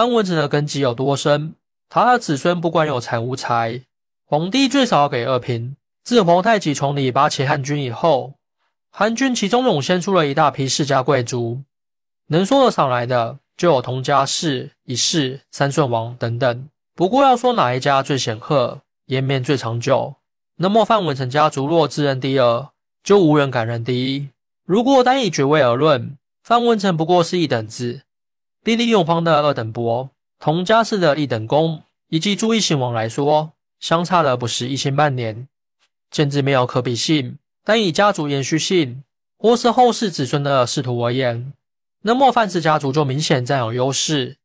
范文成的根基有多深？他的子孙不管有才无才，皇帝最少给二品。自皇太极从里拔起汉军以后，汉军其中涌现出了一大批世家贵族，能说得上来的就有佟家氏、一氏、三顺王等等。不过要说哪一家最显赫，颜面最长久，那么范文成家族若自认第二，就无人敢认第一。如果单以爵位而论，范文成不过是一等子。弟弟永芳的二等伯，同家世的一等公，以及朱一行王来说，相差的不是一星半年，简直没有可比性。但以家族延续性，或是后世子孙的仕途而言，那么范氏家族就明显占有优势。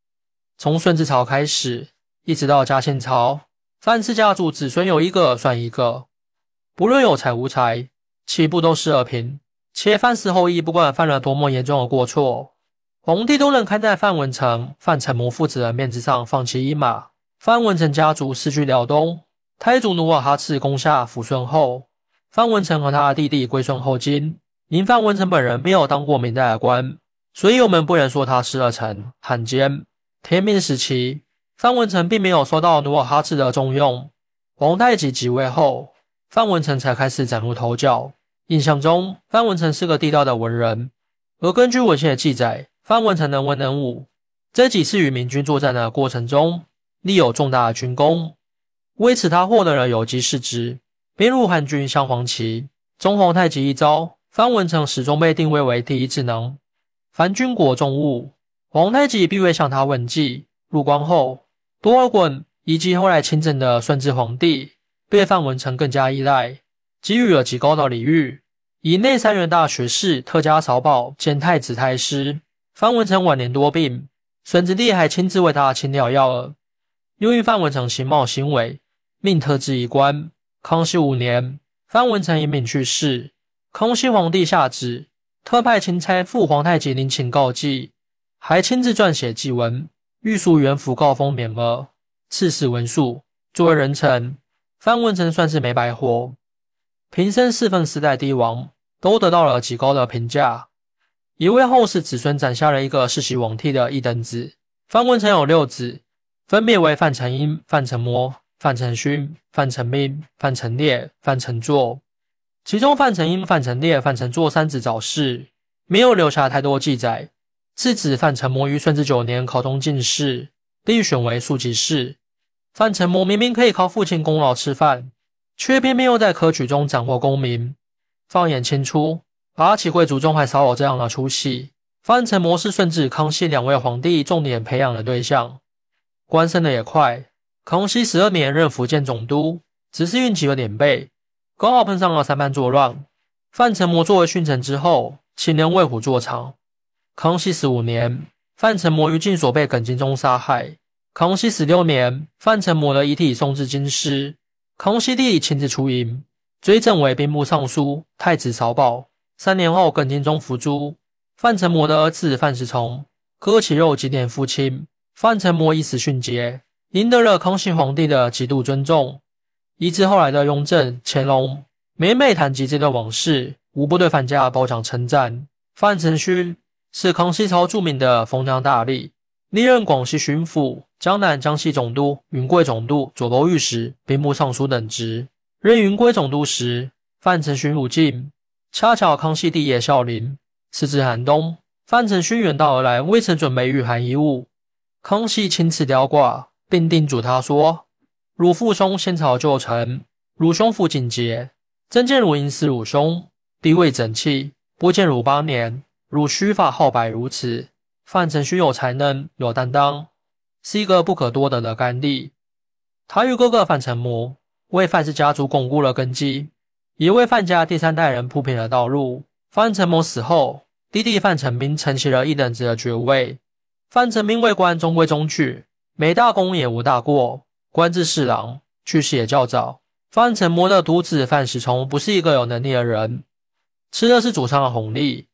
从顺治朝开始，一直到嘉庆朝，范氏家族子孙有一个算一个，不论有才无才，起步都是二品。且范氏后裔不管犯了多么严重的过错。皇帝都能看在范文成、范承模父子的面子上放弃一马。范文成家族失去辽东，太祖努尔哈赤攻下抚顺后，范文成和他的弟弟归顺后金。因范文成本人没有当过明代的官，所以我们不能说他是二臣汉奸。天命时期，范文成并没有受到努尔哈赤的重用。皇太极即位后，范文成才开始崭露头角。印象中，范文成是个地道的文人，而根据文献的记载。范文成能文能武，这几次与明军作战的过程中，立有重大的军功，为此他获得了有级士职，编入汉军镶黄旗。中皇太极一遭，范文成始终被定位为第一智能。凡军国重务，皇太极必会向他问计。入关后，多尔衮以及后来亲政的顺治皇帝，对范文成更加依赖，给予了极高的礼遇，以内三元大学士、特加少保兼太子太师。范文成晚年多病，孙子弟还亲自为他请调药饵。由于范文成形貌行为，命特制一官。康熙五年，范文成因病去世。康熙皇帝下旨，特派钦差赴皇太极陵寝告祭，还亲自撰写祭文，御书元辅告封免额，赐死文素。作为人臣，范文成算是没白活。平生侍奉四代帝王，都得到了极高的评价。也为后世子孙攒下了一个世袭罔替的一等子。范文成有六子，分别为范承英、范承模、范承勋、范承斌、范承烈、范承作。其中范承英、范承烈、范承作三子早逝，没有留下太多记载。次子范承模于顺治九年考中进士，被选为庶吉士。范承模明明可以靠父亲功劳吃饭，却偏偏又在科举中斩获功名，放眼清初。八旗贵族中还少有这样的出息。范承模是顺治、康熙两位皇帝重点培养的对象，官升的也快。康熙十二年任福建总督，只是运气有点背，刚好碰上了三藩作乱。范承模作为训臣之后，请任魏虎作伥。康熙十五年，范承模于禁所被耿精忠杀害。康熙十六年，范承模的遗体送至京师，康熙帝亲自出营，追赠为兵部尚书、太子少保。三年后，耿精忠伏诛。范承模的儿子范世崇割其肉祭奠父亲。范承模以死殉节，赢得了康熙皇帝的极度尊重。以至后来的雍正、乾隆，每每谈及这段往事，无不对范家褒奖称赞。范承勋是康熙朝著名的封疆大吏，历任广西巡抚、江南、江西总督、云贵总督、左都御史、兵部尚书等职。任云贵总督时，范承勋入境。恰巧康熙帝也孝陵，时值寒冬，范承勋远道而来，未曾准备御寒衣物。康熙亲自吊挂，并叮嘱他说：“汝父兄先朝旧臣，汝兄父景节，真见汝应是汝兄，地位整齐，不见汝八年，汝须发浩白如此。范承勋有才能，有担当，是一个不可多得的干弟。他与哥哥范承模为范氏家族巩固了根基。”也为范家第三代人铺平了道路。范承模死后，弟弟范成斌承袭了一等子的爵位。范成斌为官中规中矩，没大功也无大过，官至侍郎，去世也较早。范承模的独子范世崇不是一个有能力的人，吃的是祖上的红利。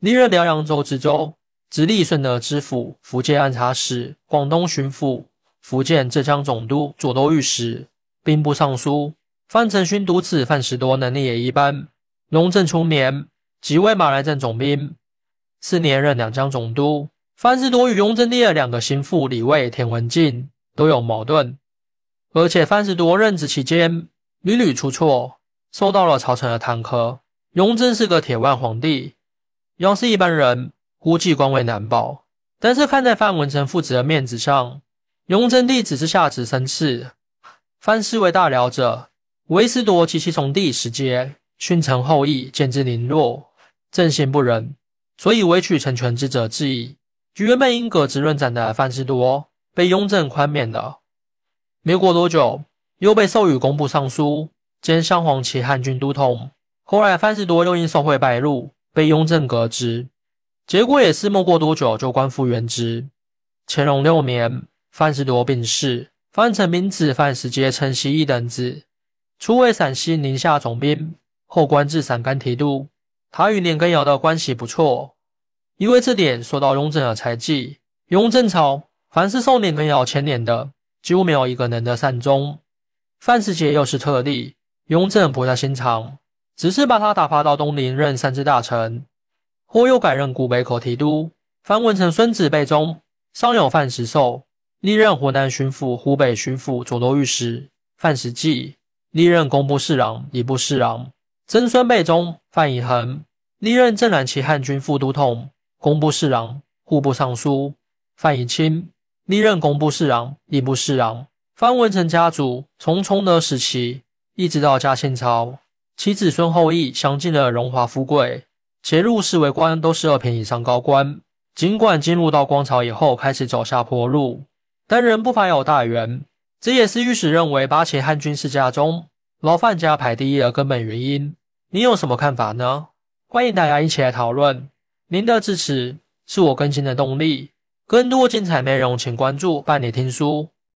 历任辽阳州知州、直隶顺德知府、福建按察使、广东巡抚、福建浙江总督、左都御史、兵部尚书。范承勋独子范时多能力也一般。隆正初年即为马来镇总兵，四年任两江总督。范士多与雍正帝的两个心腹李卫、田文镜都有矛盾，而且范士多任职期间屡屡出错，受到了朝臣的弹劾。雍正是个铁腕皇帝，要是一般人估计官位难保。但是看在范文成父子的面子上，雍正帝只是下旨申赐范氏为大辽者，韦斯铎及其从弟时节训臣后裔，见之凌弱，正心不仁，所以委曲成全之者至矣。原本因革职论斩的范士多被雍正宽免了，没过多久又被授予工部尚书兼镶黄旗汉军都统。后来范士多又因受贿败露，被雍正革职，结果也是没过多久就官复原职。乾隆六年，范士多病逝，范成明子范时节承袭一等子，初为陕西宁夏总兵，后官至陕甘提督。他与年羹尧的关系不错。因为这点受到雍正的猜忌，雍正朝凡是受年羹尧牵连的，几乎没有一个能得善终。范世杰又是特例，雍正不下心肠，只是把他打发到东陵任三知大臣，后又改任古北口提督。范文成孙子辈中尚有范石寿，历任湖南巡抚、湖北巡抚、左都御史；范石纪历任工部侍郎、礼部侍郎；曾孙辈中范以恒历任镇南旗汉军副都统。工部侍郎、户部尚书范以清历任工部侍郎、吏部侍郎。范文成家族从崇德时期一直到嘉庆朝，其子孙后裔享尽了荣华富贵，且入仕为官都是二品以上高官。尽管进入到光朝以后开始走下坡路，但仍不乏有大员。这也是御史认为八旗汉军事家中老范家排第一的根本原因。你有什么看法呢？欢迎大家一起来讨论。您的支持是我更新的动力，更多精彩内容请关注伴你听书。